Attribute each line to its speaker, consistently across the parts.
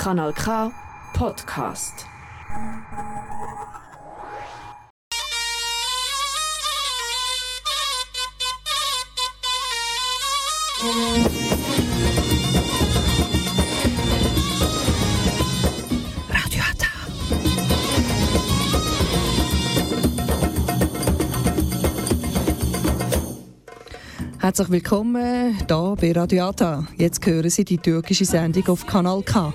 Speaker 1: Kanal K Podcast.
Speaker 2: Herzlich willkommen hier bei Radio Ata. Jetzt hören Sie die türkische Sendung auf Kanal K.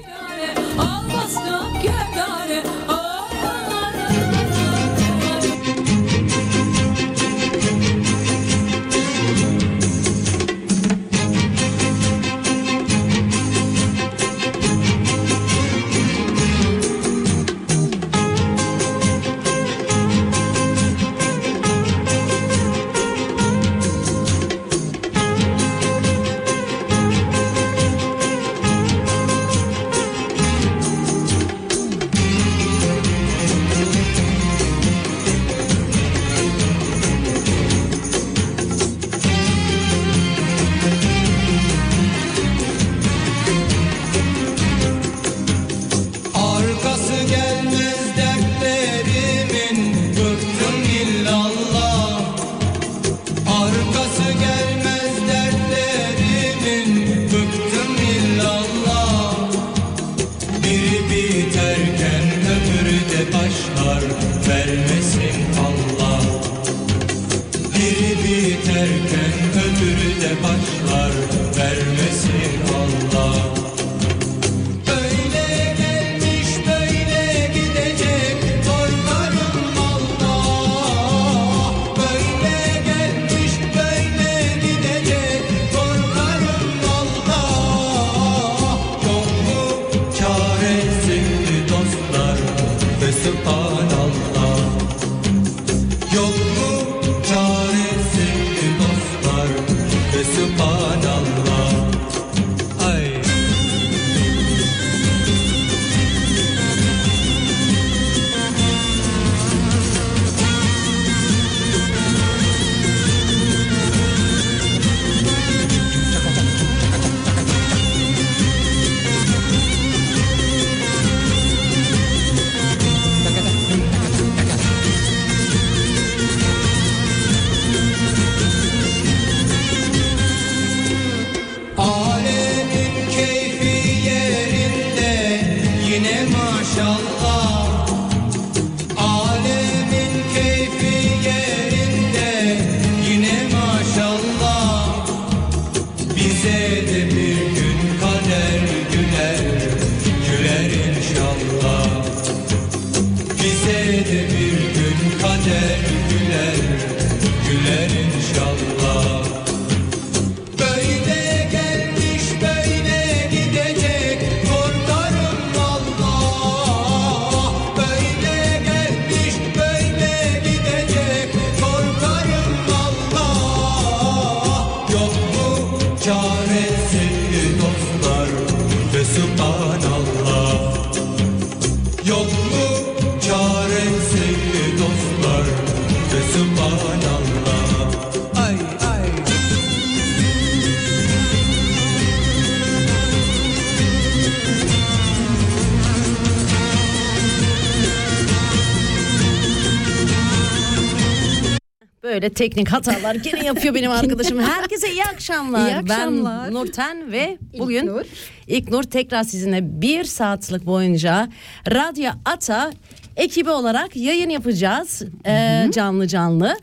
Speaker 3: Böyle
Speaker 4: teknik hatalar gene yapıyor benim arkadaşım. Herkese iyi akşamlar.
Speaker 2: İyi akşamlar.
Speaker 4: Ben Nurten ve bugün
Speaker 2: İlknur.
Speaker 4: İlknur tekrar sizinle bir saatlik boyunca Radyo Ata ekibi olarak yayın yapacağız. Ee, canlı canlı.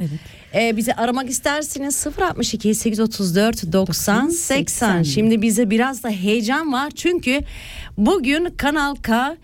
Speaker 4: Ee, bizi aramak isterseniz 062 834 90 80. Şimdi bize biraz da heyecan var çünkü bugün Kanal K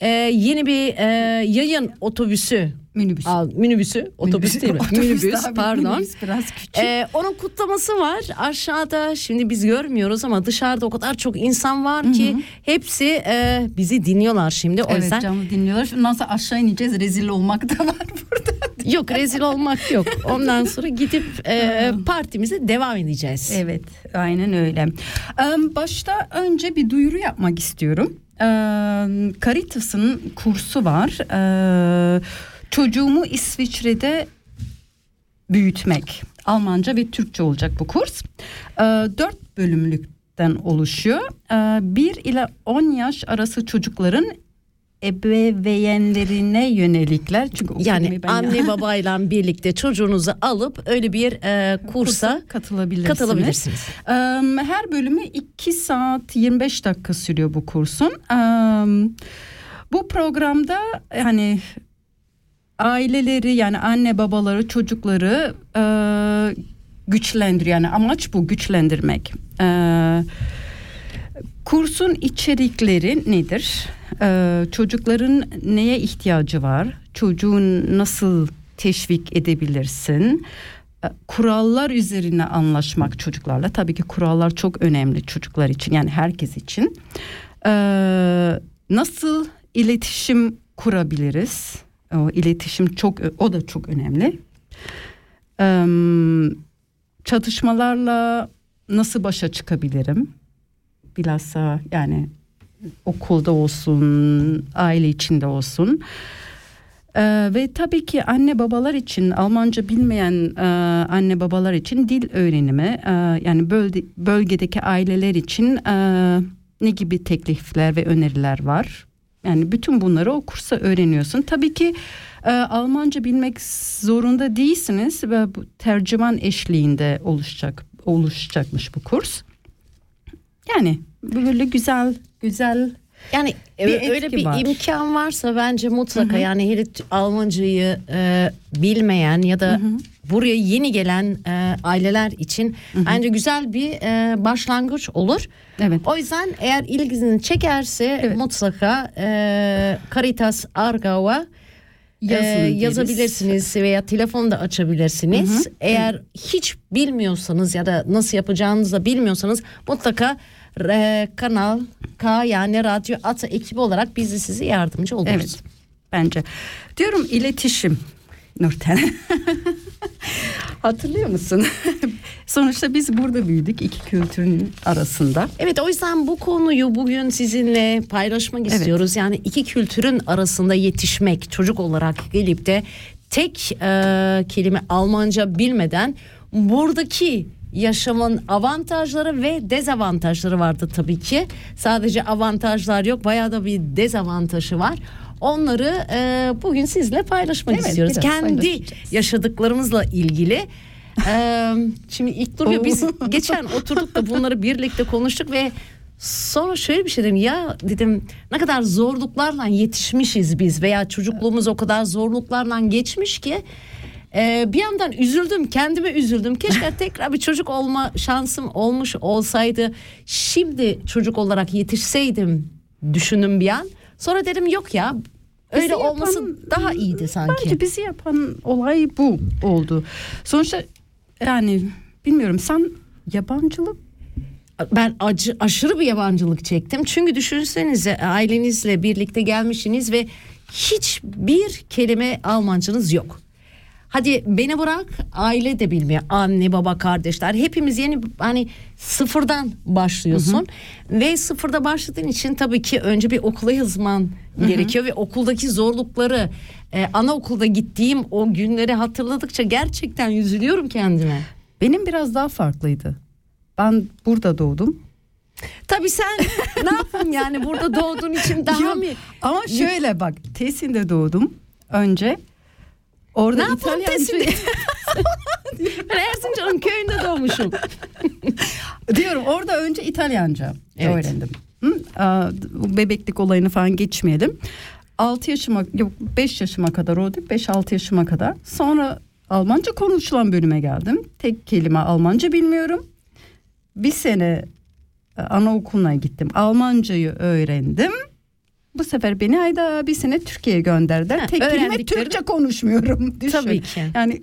Speaker 4: e, yeni bir e, yayın otobüsü
Speaker 2: Minibüs.
Speaker 4: Al, minibüsü, otobüs değil mi? minibüs,
Speaker 2: tabii,
Speaker 4: pardon.
Speaker 2: minibüs biraz küçük.
Speaker 4: Ee, onun kutlaması var. Aşağıda şimdi biz görmüyoruz ama dışarıda o kadar çok insan var ki hepsi e, bizi dinliyorlar şimdi. O
Speaker 2: evet
Speaker 4: yüzden
Speaker 2: canlı dinliyorlar. Ondan sonra aşağı ineceğiz. Rezil olmak da var burada.
Speaker 4: yok rezil olmak yok. Ondan sonra gidip e, partimize devam edeceğiz.
Speaker 2: Evet aynen öyle. Ee, Başta önce bir duyuru yapmak istiyorum. Ee, Caritas'ın kursu var. Ee, Çocuğumu İsviçre'de büyütmek. Almanca ve Türkçe olacak bu kurs. Ee, Dört bölümlük
Speaker 5: den oluşuyor. Ee, 1 ile 10 yaş arası çocukların ebeveynlerine yönelikler. Çünkü
Speaker 4: Yani
Speaker 5: ben
Speaker 4: anne babayla birlikte çocuğunuzu alıp öyle bir e, kursa
Speaker 5: katılabilirsiniz.
Speaker 4: katılabilirsiniz.
Speaker 5: Ee, Her bölümü 2 saat 25 dakika sürüyor bu kursun. Ee, Bu programda hani aileleri yani anne babaları çocukları e, güçlendiriyor. Yani amaç bu güçlendirmek. Ee, Kursun içerikleri nedir? Ee, çocukların neye ihtiyacı var? Çocuğun nasıl teşvik edebilirsin? Ee, Kurallar üzerine anlaşmak çocuklarla. Tabii ki kurallar çok önemli çocuklar için yani herkes için. Ee, nasıl iletişim kurabiliriz? O iletişim çok o da çok önemli. Çatışmalarla nasıl başa çıkabilirim? Bilhassa yani okulda olsun, aile içinde olsun. Ee, ve tabii ki anne babalar için Almanca bilmeyen e, anne babalar için dil öğrenimi e, yani bölge, bölgedeki aileler için e, ne gibi teklifler ve öneriler var? Yani bütün bunları o kursa öğreniyorsun. Tabii ki e, Almanca bilmek zorunda değilsiniz ve bu tercüman eşliğinde oluşacak oluşacakmış bu kurs. Yani böyle güzel güzel
Speaker 4: Yani
Speaker 5: Bir
Speaker 4: ö- öyle bir
Speaker 5: var.
Speaker 4: imkan varsa bence mutlaka yani hele Almancayı e, bilmeyen ya da buraya yeni gelen e, aileler için bence güzel bir e, başlangıç olur.
Speaker 5: Evet.
Speaker 4: O yüzden eğer ilginizi çekerse
Speaker 5: Evet.
Speaker 4: mutlaka e, Caritas Argau'a e,
Speaker 5: Yazın
Speaker 4: yazabilirsiniz veya telefonu da açabilirsiniz. Eğer hiç bilmiyorsanız ya da nasıl yapacağınızı da bilmiyorsanız mutlaka e, kanal K yani Radyo Ata ekibi olarak biz de size yardımcı oluruz.
Speaker 5: Evet bence. Diyorum iletişim Nurten. Hatırlıyor musun? Sonuçta biz burada büyüdük iki kültürün arasında.
Speaker 4: Evet o yüzden bu konuyu bugün sizinle paylaşmak
Speaker 5: Evet.
Speaker 4: istiyoruz. Yani iki kültürün arasında yetişmek çocuk olarak gelip de tek e, kelime Almanca bilmeden buradaki yaşamın avantajları ve dezavantajları vardı tabii ki. Sadece avantajlar yok bayağı da bir dezavantajı var. Onları e, bugün sizle paylaşmak
Speaker 5: Evet,
Speaker 4: istiyoruz. Kendi yaşadıklarımızla ilgili. Ee, şimdi ilk duruyor biz geçen oturduk da bunları birlikte konuştuk ve sonra şöyle bir şey dedim. Ya dedim ne kadar zorluklarla yetişmişiz biz veya çocukluğumuz o kadar zorluklarla geçmiş ki e, bir yandan üzüldüm kendime üzüldüm. Keşke tekrar bir çocuk olma şansım olmuş olsaydı. Şimdi çocuk olarak yetişseydim düşündüm bir an sonra dedim yok ya öyle
Speaker 5: Bizi yapan-
Speaker 4: olması daha iyiydi sanki.
Speaker 5: Bence bizi yapan olay bu oldu. Sonuçta yani bilmiyorum sen yabancılık
Speaker 4: ben acı aşırı bir yabancılık çektim. Çünkü düşünsenize ailenizle birlikte gelmişsiniz ve hiçbir kelime Almancanız yok. Hadi beni bırak aile de bilmiyor. Anne baba kardeşler hepimiz yeni hani sıfırdan başlıyorsun. Ve sıfırda başladığın için tabii ki önce bir okula yazman gerekiyor. Ve okuldaki zorlukları e, anaokulda gittiğim o günleri hatırladıkça gerçekten üzülüyorum kendime.
Speaker 5: benim biraz daha farklıydı. Ben burada doğdum.
Speaker 4: Tabii sen ne yapayım yani burada doğduğun için daha
Speaker 5: Yok,
Speaker 4: mı?
Speaker 5: Ama şöyle bak Tesin'de doğdum önce. Orada
Speaker 4: Ne Tesin'de? Ben Erzincan'ın köyünde doğmuşum.
Speaker 5: diyorum orada önce İtalyanca
Speaker 4: Evet.
Speaker 5: öğrendim. Hı? Aa, bebeklik olayını falan geçmeyelim. 6 yaşıma yok 5 yaşıma kadar o değil 5-6 yaşıma kadar. Sonra Almanca konuşulan bölüme geldim. Tek kelime Almanca bilmiyorum. Bir sene e, anaokuluna gittim. Almancayı öğrendim. Bu sefer beni ayda bir sene Türkiye'ye gönderdiler.
Speaker 4: Ha,
Speaker 5: Tek kelime Türkçe konuşmuyorum. Düşün.
Speaker 4: Tabii ki.
Speaker 5: Yani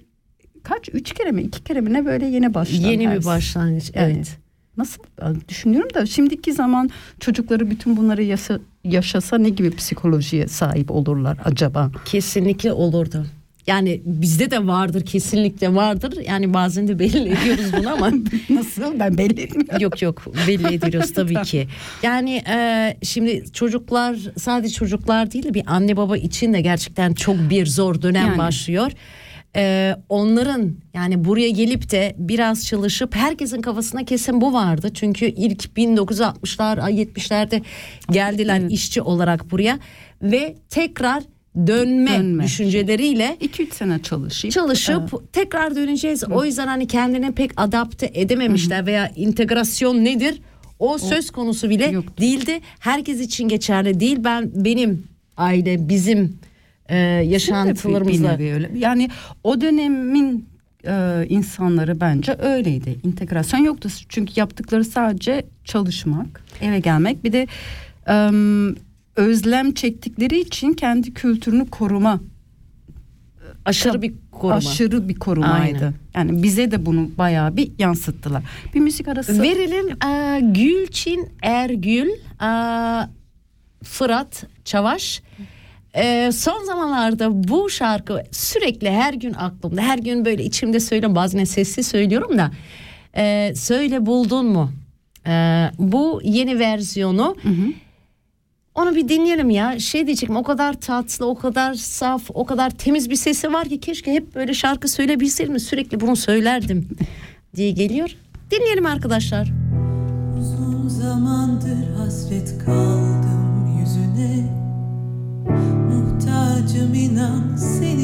Speaker 5: kaç üç kere mi iki kere mi ne böyle yeni başlar.
Speaker 4: Yeni bir başlangıç.
Speaker 5: Yani
Speaker 4: Evet.
Speaker 5: Nasıl düşünüyorum da şimdiki zaman çocukları bütün bunları yaşa- yaşasa ne gibi psikolojiye sahip olurlar acaba?
Speaker 4: Kesinlikle olurdu. Yani bizde de vardır kesinlikle vardır. Yani bazen de belli ediyoruz bunu ama
Speaker 5: Nasıl ben belli etmiyorum.
Speaker 4: yok yok belli ediyoruz tabii ki. Yani e, şimdi çocuklar sadece çocuklar değil de bir anne baba için de gerçekten çok bir zor dönem
Speaker 5: Yani.
Speaker 4: başlıyor. e, onların yani buraya gelip de biraz çalışıp herkesin kafasına kesin bu vardı. Çünkü ilk 1960'lar 70'lerde geldiler işçi olarak buraya ve tekrar dönme,
Speaker 5: Dönme.
Speaker 4: düşünceleriyle
Speaker 5: 2-3 sene çalışıp
Speaker 4: çalışıp tekrar döneceğiz. O yüzden hani kendini pek adapte edememişler veya integrasyon nedir? O söz konusu bile
Speaker 5: Yoktu.
Speaker 4: değildi. Herkes için geçerli değil. Ben benim aile bizim e, yaşantılarımızla
Speaker 5: öyle. Yani o dönemin e, insanları bence öyleydi. İntegrasyon yoktu. Çünkü yaptıkları sadece çalışmak, eve gelmek. Bir de e, özlem çektikleri için kendi kültürünü koruma.
Speaker 4: aşırı bir koruma.
Speaker 5: Aşırı bir korumaydı.
Speaker 4: Aynen.
Speaker 5: Yani bize de bunu bayağı bir yansıttılar. Bir müzik arası.
Speaker 4: Verelim e, Gülçin Ergül, e, Fırat Çavaş. E, son zamanlarda bu şarkı sürekli her gün aklımda. Her gün böyle içimde söylüyorum. Bazen sessiz söylüyorum da. E, söyle buldun mu? E, bu yeni versiyonu. Onu bir dinleyelim ya. Şey diyecektim o kadar tatlı, o kadar saf, o kadar temiz bir sesi var ki keşke hep böyle şarkı söyleyebilseydim. Sürekli bunu söylerdim diye geliyor. Dinleyelim arkadaşlar.
Speaker 6: Uzun zamandır hasret kaldım yüzüne Muhtacım inan senin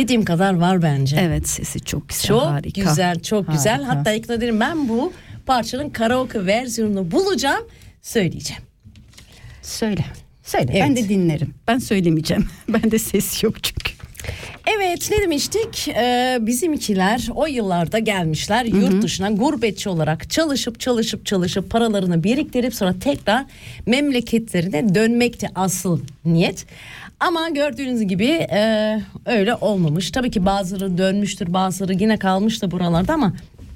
Speaker 4: dediğim kadar var bence.
Speaker 5: Evet sesi çok güzel.
Speaker 4: Çok
Speaker 5: harika.
Speaker 4: güzel, çok güzel.
Speaker 5: Harika.
Speaker 4: Hatta ikna ederim ben bu parçanın karaoke versiyonunu bulacağım, söyleyeceğim.
Speaker 5: Söyle. Söyle.
Speaker 4: Evet.
Speaker 5: Ben de dinlerim. Ben söylemeyeceğim. Bende ses yok çünkü.
Speaker 4: Evet ne demiştik? Ee, bizimkiler o yıllarda gelmişler yurt dışına gurbetçi olarak çalışıp çalışıp çalışıp paralarını biriktirip sonra tekrar memleketlerine dönmekti asıl niyet. Ama gördüğünüz gibi e, öyle olmamış. Tabii ki bazıları dönmüştür bazıları yine kalmış da buralarda ama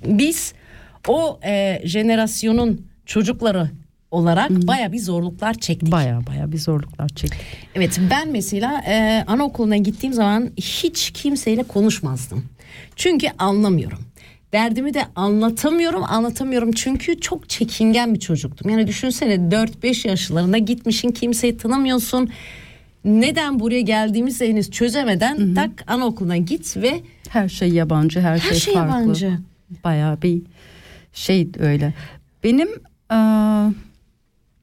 Speaker 4: biz o e, jenerasyonun çocukları olarak baya bir zorluklar çektik.
Speaker 5: Baya baya bir zorluklar çektik.
Speaker 4: Evet ben mesela e, anaokuluna gittiğim zaman hiç kimseyle konuşmazdım. Çünkü anlamıyorum. Derdimi de anlatamıyorum anlatamıyorum çünkü çok çekingen bir çocuktum. Yani düşünsene 4-5 yaşlarında gitmişin kimseyi tanımıyorsun. Neden buraya geldiğimizi henüz çözemeden tak anaokuluna git ve
Speaker 5: Her şey yabancı, her,
Speaker 4: her
Speaker 5: şey,
Speaker 4: şey
Speaker 5: farklı.
Speaker 4: yabancı.
Speaker 5: Bayağı bir şey öyle. Benim eee,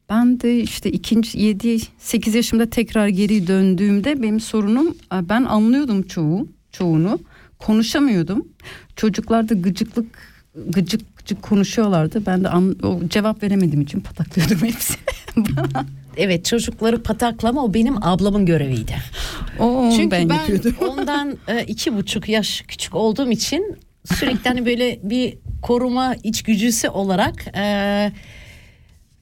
Speaker 5: ben de işte ikinci 7 8 yaşımda tekrar geri döndüğümde benim sorunum e, ben anlıyordum çoğu çoğunu konuşamıyordum. Çocuklar da gıcıklık gıcık gıcık konuşuyorlardı. Ben de an, o cevap veremediğim için pataklıyordum hepsini.
Speaker 4: Evet çocukları pataklama o benim ablamın göreviydi.
Speaker 5: o
Speaker 4: Çünkü
Speaker 5: ben,
Speaker 4: ben, ondan e, iki buçuk yaş küçük olduğum için sürekli hani böyle bir koruma içgüdüsü olarak e,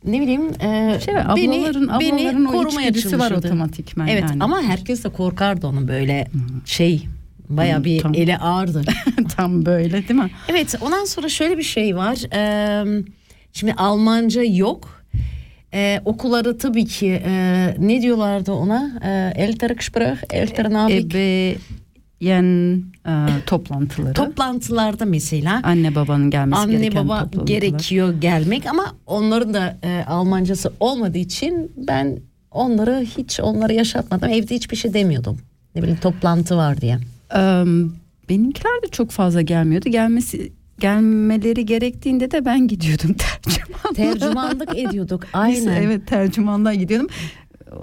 Speaker 4: ne bileyim e,
Speaker 5: Şey, ablaların, ablaların o içgüdüsü var
Speaker 4: çalışırdı.
Speaker 5: otomatikman
Speaker 4: Evet
Speaker 5: yani.
Speaker 4: ama herkes de korkardı onun böyle şey baya
Speaker 5: Hı,
Speaker 4: bir
Speaker 5: tam.
Speaker 4: eli ağırdı.
Speaker 5: Tam böyle değil mi?
Speaker 4: Evet ondan sonra şöyle bir şey var. Ee, şimdi Almanca yok. Ee, okulları tabii ki e, ne diyorlardı ona? Ee, Ältere Gespräch, Ältere Navik.
Speaker 5: Ebeyen e, toplantıları.
Speaker 4: Toplantılarda mesela
Speaker 5: Anne babanın gelmesi
Speaker 4: anne
Speaker 5: gereken
Speaker 4: baba
Speaker 5: toplantılar.
Speaker 4: gerekiyor gelmek ama onların da e, Almancası olmadığı için ben onları hiç onları yaşatmadım. Evde hiçbir şey demiyordum. Ne bileyim toplantı var diye.
Speaker 5: Eee, benimkiler de çok fazla gelmiyordu. Gelmesi gelmeleri gerektiğinde de ben gidiyordum tercümanla.
Speaker 4: Tercümanlık ediyorduk aynen.
Speaker 5: evet tercümandan gidiyordum.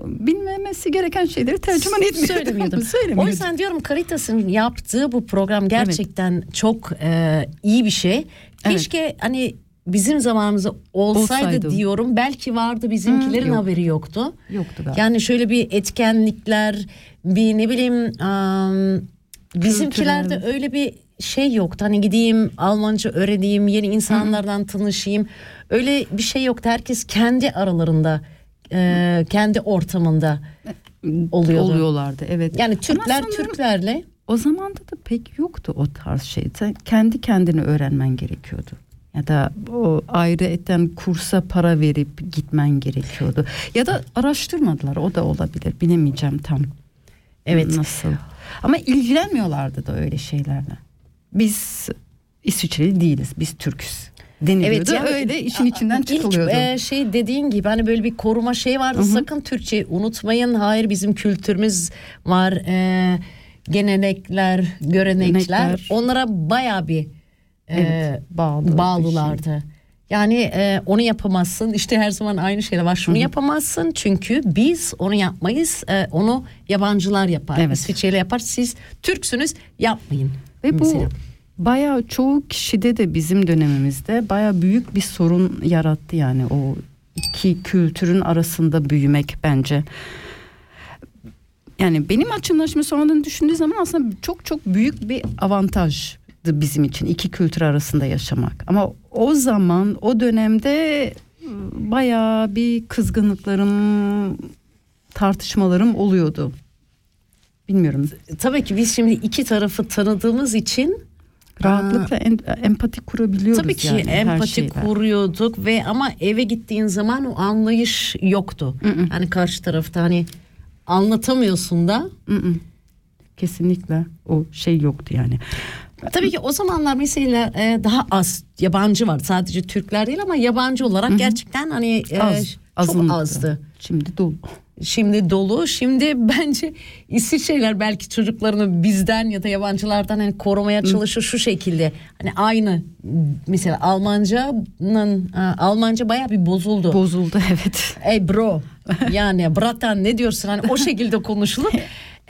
Speaker 5: Bilmemesi gereken şeyleri tercüman etmiyordum.
Speaker 4: Söylemiyordum. O
Speaker 5: Söylemiyordum.
Speaker 4: yüzden diyorum Caritas'ın yaptığı bu program gerçekten çok e, iyi bir şey. Keşke hani bizim zamanımızda olsaydı,
Speaker 5: Olsaydı.
Speaker 4: diyorum. Belki vardı bizimkilerin
Speaker 5: Hı, yok.
Speaker 4: haberi yoktu.
Speaker 5: Yoktu galiba.
Speaker 4: Yani şöyle bir etkenlikler, bir ne bileyim am, bizimkilerde öyle bir şey yoktu. Hani gideyim Almanca öğreneyim, yeni insanlardan tanışayım. Öyle bir şey yoktu. Herkes kendi aralarında, e, kendi ortamında oluyordu.
Speaker 5: Oluyorlardı evet.
Speaker 4: Yani Türkler
Speaker 5: sanırım
Speaker 4: Türklerle
Speaker 5: O zamanda da pek yoktu o tarz şey. Sen kendi kendini öğrenmen gerekiyordu. Ya da o ayrı etten kursa para verip gitmen gerekiyordu. Ya da araştırmadılar o da olabilir. Bilemeyeceğim tam.
Speaker 4: Evet.
Speaker 5: Nasıl? Ama ilgilenmiyorlardı da öyle şeylerle. Biz İsviçreli değiliz. Biz Türküz. Deniliyordu.
Speaker 4: yani
Speaker 5: öyle işin içinden
Speaker 4: ilk,
Speaker 5: çıkılıyordu.
Speaker 4: e, şey dediğin gibi hani böyle bir koruma şey vardı. Sakın Türkçe unutmayın. Hayır bizim kültürümüz var. E, gelenekler, görenekler.
Speaker 5: Görenekler.
Speaker 4: Onlara baya bir e,
Speaker 5: Evet, bağlı
Speaker 4: bağlılardı. Yani e, onu yapamazsın. İşte her zaman aynı şey var. Şunu yapamazsın çünkü biz onu yapmayız. E, onu yabancılar yapar.
Speaker 5: Evet.
Speaker 4: İsviçreli yapar. Siz Türksünüz yapmayın.
Speaker 5: Ve bu
Speaker 4: Mesela.
Speaker 5: Bayağı çoğu kişide de bizim dönemimizde bayağı büyük bir sorun yarattı yani o iki kültürün arasında büyümek bence. Yani benim açımdan şimdi sonradan düşündüğü zaman aslında çok çok büyük bir avantajdı bizim için iki kültür arasında yaşamak. Ama o zaman o dönemde bayağı bir kızgınlıklarım, tartışmalarım oluyordu. Bilmiyorum.
Speaker 4: Tabii ki biz şimdi iki tarafı tanıdığımız için
Speaker 5: Rahatlıkla en- empati kurabiliyoruz
Speaker 4: Tabii ki
Speaker 5: yani
Speaker 4: empati kuruyorduk ve ama eve gittiğin zaman o anlayış yoktu. Hani karşı tarafta hani anlatamıyorsun da.
Speaker 5: Mm-mm. Kesinlikle o şey yoktu yani.
Speaker 4: Tabii ki o zamanlar mesela e, daha az yabancı var. Sadece Türkler değil ama yabancı olarak gerçekten hani e,
Speaker 5: Az,
Speaker 4: çok
Speaker 5: azınlıktı.
Speaker 4: azdı.
Speaker 5: Şimdi dolu.
Speaker 4: Şimdi dolu. Şimdi bence İsviçreler belki çocuklarını bizden ya da yabancılardan hani korumaya çalışır şu şekilde. Hani aynı mesela Almanca'nın e, Almanca bayağı bir bozuldu.
Speaker 5: Bozuldu evet.
Speaker 4: Ey bro yani bratan ne diyorsun hani o şekilde konuşulur.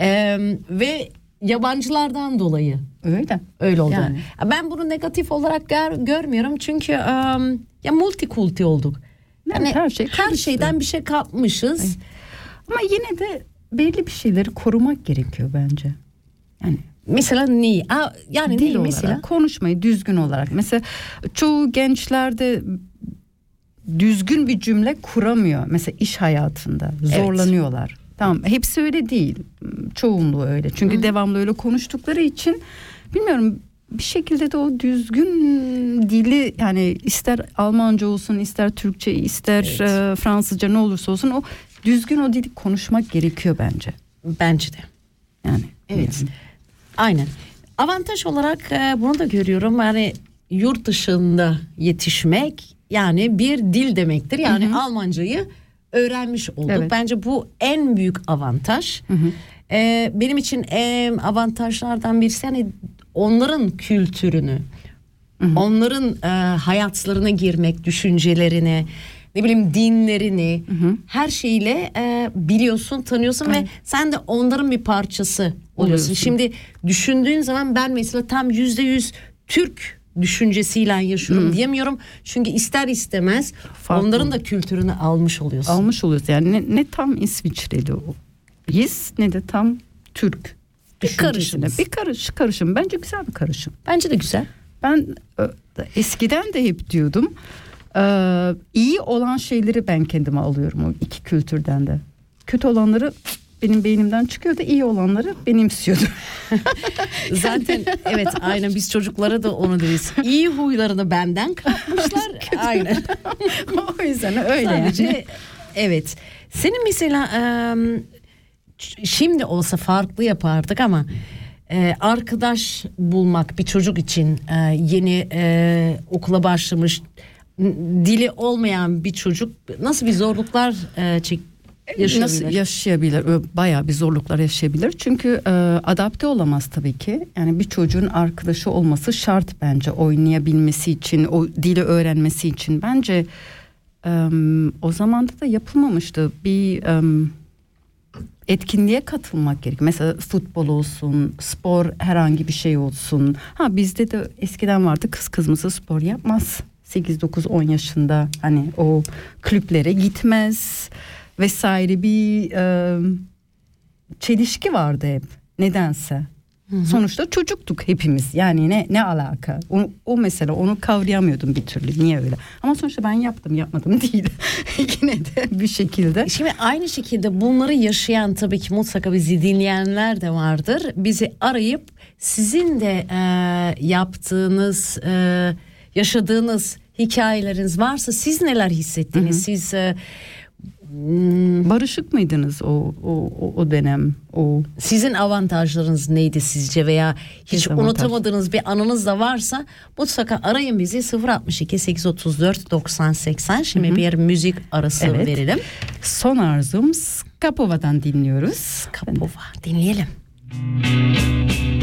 Speaker 4: Ee, ve yabancılardan dolayı
Speaker 5: Öyle.
Speaker 4: öyle oldu.
Speaker 5: Yani.
Speaker 4: Ben bunu negatif olarak gör- görmüyorum çünkü em, ya multikulti olduk.
Speaker 5: Evet, her şey
Speaker 4: her şeyden bir şey kapmışız.
Speaker 5: Ama yine de belli bir şeyleri korumak gerekiyor bence. Yani
Speaker 4: Mesela neyi? Aa, yani
Speaker 5: dil
Speaker 4: neyi
Speaker 5: olarak
Speaker 4: mesela?
Speaker 5: konuşmayı düzgün olarak. Mesela çoğu gençlerde düzgün bir cümle kuramıyor. Mesela iş hayatında zorlanıyorlar. Tamam hepsi öyle değil. Çoğunluğu öyle. Çünkü devamlı öyle konuştukları için bilmiyorum bir şekilde de o düzgün dili yani ister Almanca olsun ister Türkçe ister e, Fransızca ne olursa olsun o düzgün o dili konuşmak gerekiyor bence.
Speaker 4: Bence de.
Speaker 5: Yani
Speaker 4: Evet. Aynen. Avantaj olarak e, bunu da görüyorum. Yani yurt dışında yetişmek yani bir dil demektir. Yani Almancayı öğrenmiş olduk.
Speaker 5: Evet.
Speaker 4: Bence bu en büyük avantaj. E, benim için en avantajlardan birisi hani onların kültürünü, onların e, hayatlarına girmek, düşüncelerini, ne bileyim dinlerini, her şeyiyle e, biliyorsun, tanıyorsun ve sen de onların bir parçası oluyorsun.
Speaker 5: Oluyorsun.
Speaker 4: Şimdi düşündüğün zaman ben mesela tam yüzde yüz Türk düşüncesiyle yaşıyorum diyemiyorum. Çünkü ister istemez
Speaker 5: Farklı.
Speaker 4: onların da kültürünü almış oluyorsun.
Speaker 5: almış oluyoruz. Yani ne, ne tam İsviçreli o his ne de tam Türk
Speaker 4: Bir karışımız.
Speaker 5: Bir karış, karışım. Bence güzel bir karışım.
Speaker 4: Bence de güzel.
Speaker 5: Ben e, eskiden de hep diyordum. E, iyi olan şeyleri ben kendime alıyorum o iki kültürden de. Kötü olanları benim beynimden çıkıyor da iyi olanları benimsiyordum.
Speaker 4: Zaten evet aynen biz çocuklara da onu deriz. İyi huylarını benden kapmışlar. aynen.
Speaker 5: o yüzden öyle
Speaker 4: Sadece
Speaker 5: yani.
Speaker 4: evet. Senin mesela şimdi olsa farklı yapardık ama e, arkadaş bulmak bir çocuk için e, yeni e, okula başlamış dili olmayan bir çocuk nasıl bir zorluklar e, çek yaşayabilir?
Speaker 5: Nasıl yaşayabilir? Bayağı bir zorluklar yaşayabilir. Çünkü e, adapte olamaz tabii ki. Yani bir çocuğun arkadaşı olması şart bence oynayabilmesi için, o dili öğrenmesi için. Bence e, o zamanda da yapılmamıştı. Bir e, etkinliğe katılmak gerek. Mesela futbol olsun, spor herhangi bir şey olsun. Ha bizde de eskiden vardı kız kızması spor yapmaz. 8 9 10 yaşında hani o kulüplere gitmez vesaire bir e, çelişki vardı hep nedense. Sonuçta çocuktuk hepimiz. Yani ne ne alaka? O, o mesela onu kavrayamıyordum bir türlü. Niye öyle? Ama sonuçta ben yaptım, yapmadım değil. Yine de bir şekilde.
Speaker 4: Şimdi aynı şekilde bunları yaşayan tabii ki mutlaka bizi dinleyenler de vardır. Bizi arayıp sizin de e, yaptığınız, e, yaşadığınız hikayeleriniz varsa siz neler hissettiniz? Siz e, hmm,
Speaker 5: Barışık mıydınız o o o, dönem? O
Speaker 4: sizin avantajlarınız neydi sizce veya hiç unutamadığınız bir anınız da varsa mutlaka arayın bizi 062 834 90 80. Şimdi bir müzik arası
Speaker 5: Evet.
Speaker 4: verelim.
Speaker 5: son arzum Skapova'dan dinliyoruz.
Speaker 4: Kapova dinleyelim.
Speaker 7: Gelse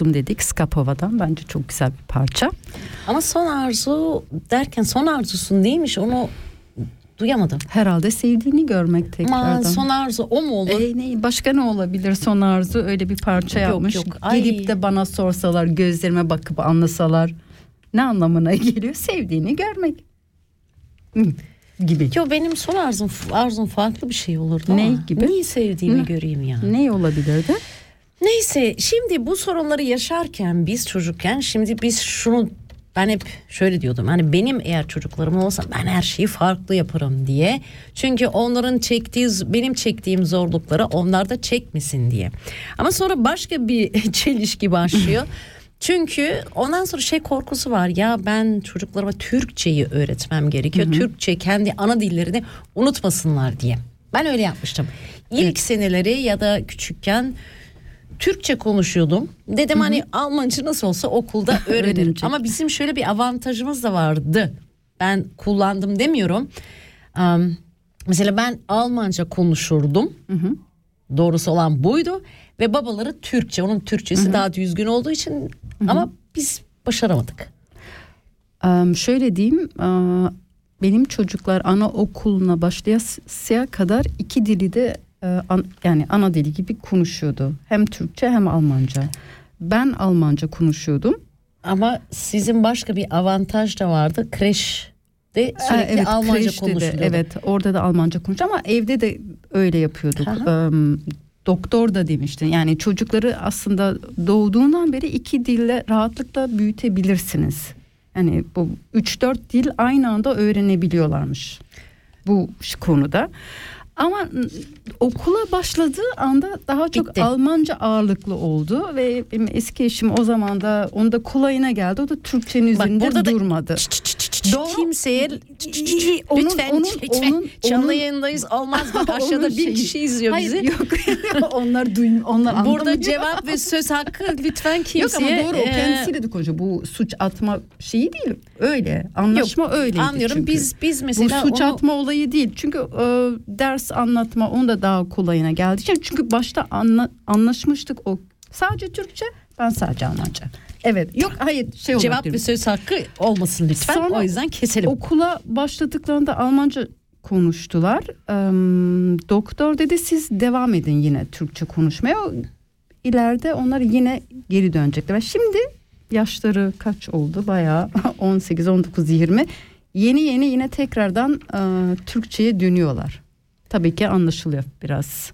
Speaker 7: arzum
Speaker 5: dedik Skapova'dan bence çok güzel bir parça.
Speaker 4: Ama son arzu derken son arzusun neymiş onu duyamadım.
Speaker 5: Herhalde sevdiğini görmek tekrardan.
Speaker 4: son arzu o mu olur?
Speaker 5: E, ne, başka ne olabilir son arzu öyle bir parça
Speaker 4: Yok,
Speaker 5: yapmış.
Speaker 4: yok. Ay.
Speaker 5: Gelip de bana sorsalar gözlerime bakıp anlasalar ne anlamına geliyor? Sevdiğini görmek. Hı, gibi.
Speaker 4: Yo benim son arzum arzum farklı bir şey olurdu
Speaker 5: Ne gibi?
Speaker 4: Neyi sevdiğimi
Speaker 5: Ne?
Speaker 4: göreyim ya.
Speaker 5: Ne olabilirdi?
Speaker 4: Neyse şimdi bu sorunları yaşarken biz çocukken şimdi biz şunu ben hep şöyle diyordum hani benim eğer çocuklarım olsa ben her şeyi farklı yaparım diye. Çünkü onların çektiği benim çektiğim zorlukları onlar da çekmesin diye. Ama sonra başka bir çelişki başlıyor. Çünkü ondan sonra şey korkusu var ya ben çocuklarıma Türkçeyi öğretmem gerekiyor. Türkçe kendi ana dillerini unutmasınlar diye. Ben öyle yapmıştım. İlk seneleri ya da küçükken Türkçe konuşuyordum. Dedim hani Almanca nasıl olsa okulda öğrenirim. Ama bizim şöyle bir avantajımız da vardı. Ben kullandım demiyorum. Am, mesela ben Almanca konuşurdum. Doğrusu olan buydu. Ve babaları Türkçe. Onun Türkçesi daha düzgün olduğu için ama biz başaramadık.
Speaker 5: Em, şöyle diyeyim e, benim çocuklar anaokuluna başlayasıya kadar iki dili de yani ana dili gibi konuşuyordu. Hem Türkçe hem Almanca. Ben Almanca konuşuyordum.
Speaker 4: Ama sizin başka bir avantaj da vardı. Kreşte sürekli
Speaker 5: Ha,
Speaker 4: Almanca
Speaker 5: kreşte de,
Speaker 4: konuşuluyordu.
Speaker 5: evet orada da Almanca konuş ama evde de öyle yapıyorduk.
Speaker 4: Aha.
Speaker 5: Doktor da demişti yani çocukları aslında doğduğundan beri iki dille rahatlıkla büyütebilirsiniz. Yani bu 3-4 dil aynı anda öğrenebiliyorlarmış bu konuda. Ama okula başladığı anda daha çok
Speaker 4: Bitti.
Speaker 5: Almanca ağırlıklı oldu ve benim eski eşim o zaman da onda kolayına geldi. O da Türkçenin
Speaker 4: Bak
Speaker 5: üzerinde
Speaker 4: burada da
Speaker 5: durmadı.
Speaker 4: Çıt.
Speaker 5: Doğru.
Speaker 4: Kimseye
Speaker 5: İyi, onun-
Speaker 4: lütfen
Speaker 5: onun-
Speaker 4: lütfen
Speaker 5: onun-
Speaker 4: canlı
Speaker 5: onun-
Speaker 4: yayındayız olmaz bak aşağıda bir
Speaker 5: şeyi-
Speaker 4: kişi izliyor
Speaker 5: Hayır,
Speaker 4: bizi.
Speaker 5: yok onlar duyum onlar
Speaker 4: Burada cevap ve söz hakkı lütfen
Speaker 5: Yok
Speaker 4: kimseye.
Speaker 5: ama doğru o
Speaker 4: e,
Speaker 5: kendisiyle de konuşuyor. Bu suç atma şeyi değil. Öyle. Anlaşma öyleydi
Speaker 4: Anlıyorum
Speaker 5: çünkü.
Speaker 4: biz biz
Speaker 5: bu
Speaker 4: mesela
Speaker 5: suç
Speaker 4: onu
Speaker 5: atma olayı değil. Çünkü e, ders anlatma onun da daha kolayına geldi. Çünkü başta anla, anlaşmıştık o. Sadece Türkçe ben sadece Almanca. Evet yok hayır şey
Speaker 4: cevap ve söz hakkı olmasın lütfen.
Speaker 5: Sonra
Speaker 4: o yüzden keselim.
Speaker 5: Okula başladıklarında Almanca konuştular. Doktor dedi siz devam edin yine Türkçe konuşmaya. İleride onlar yine geri dönecekler. Şimdi yaşları kaç oldu? Bayağı 18, 19, 20. Yeni yeni yine tekrardan Türkçe'ye dönüyorlar. Tabii ki anlaşılıyor biraz.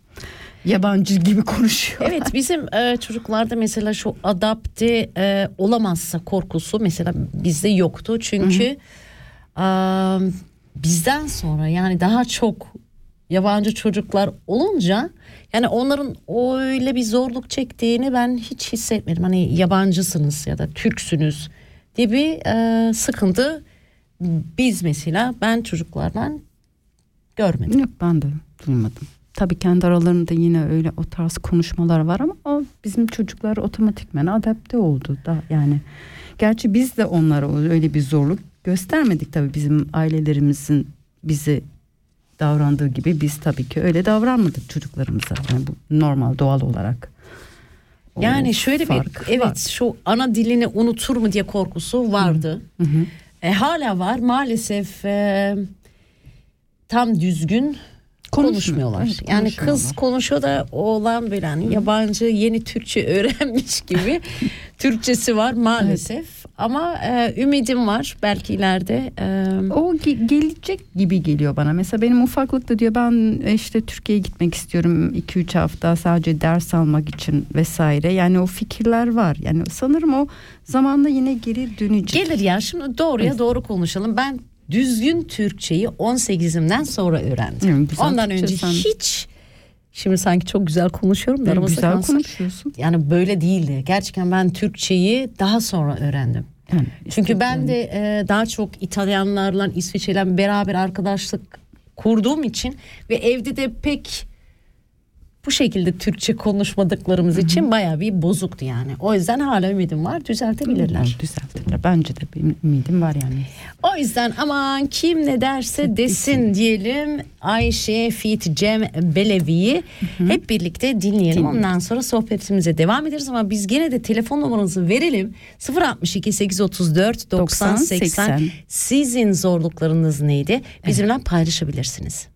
Speaker 5: Yabancı gibi konuşuyor.
Speaker 4: Evet bizim e, çocuklarda mesela şu adapte e, olamazsa korkusu mesela bizde yoktu. Çünkü e, bizden sonra yani daha çok yabancı çocuklar olunca yani onların öyle bir zorluk çektiğini ben hiç hissetmedim. Hani yabancısınız ya da Türksünüz diye bir e, sıkıntı biz mesela ben çocuklardan görmedim.
Speaker 5: Yok ben de duymadım. Tabii kendi aralarında yine öyle o tarz konuşmalar var ama o bizim çocuklar otomatikmen adapte oldu da yani. Gerçi biz de onlara öyle bir zorluk göstermedik tabii bizim ailelerimizin bizi davrandığı gibi biz tabii ki öyle davranmadık çocuklarımıza. Yani bu normal doğal olarak. O
Speaker 4: Yani şöyle bir
Speaker 5: fark
Speaker 4: evet
Speaker 5: var.
Speaker 4: şu ana dilini unutur mu diye korkusu vardı. E, hala var maalesef e, tam düzgün konuşmuyorlar.
Speaker 5: Evet,
Speaker 4: yani
Speaker 5: konuşmuyorlar.
Speaker 4: kız konuşuyor da oğlan böyle hani yabancı yeni Türkçe öğrenmiş gibi Türkçesi var maalesef. Ama e, ümidim var belki ileride. e,
Speaker 5: O ge- gelecek gibi geliyor bana. Mesela benim ufaklık da diyor ben e, işte Türkiye'ye gitmek istiyorum 2-3 hafta sadece ders almak için vesaire. Yani o fikirler var. Yani sanırım o zamanla yine geri dönecek.
Speaker 4: Gelir ya şimdi doğruya doğru konuşalım. Ben düzgün Türkçeyi 18'imden sonra öğrendim.
Speaker 5: Güzel
Speaker 4: Ondan önce
Speaker 5: sen-
Speaker 4: hiç şimdi sanki çok güzel konuşuyorum da
Speaker 5: Yani güzel
Speaker 4: kalsın.
Speaker 5: konuşuyorsun.
Speaker 4: Yani böyle değildi. Gerçekten ben Türkçeyi daha sonra öğrendim.
Speaker 5: Yani
Speaker 4: Çünkü ben de e, daha çok İtalyanlarla, İsviçre'yle beraber arkadaşlık kurduğum için ve evde de pek bu şekilde Türkçe konuşmadıklarımız için bayağı bir bozuktu yani. O yüzden hala ümidim var düzeltebilirler.
Speaker 5: düzeltirler. Bence de benim ümidim var yani.
Speaker 4: O yüzden aman kim ne derse desin diyelim Ayşe Fit Cem Belevi'yi hep birlikte dinleyelim. Ondan sonra sohbetimize devam ederiz ama biz gene de telefon numaranızı verelim. 062 834 90 80
Speaker 5: 80.
Speaker 4: sizin zorluklarınız neydi? Bizimle paylaşabilirsiniz.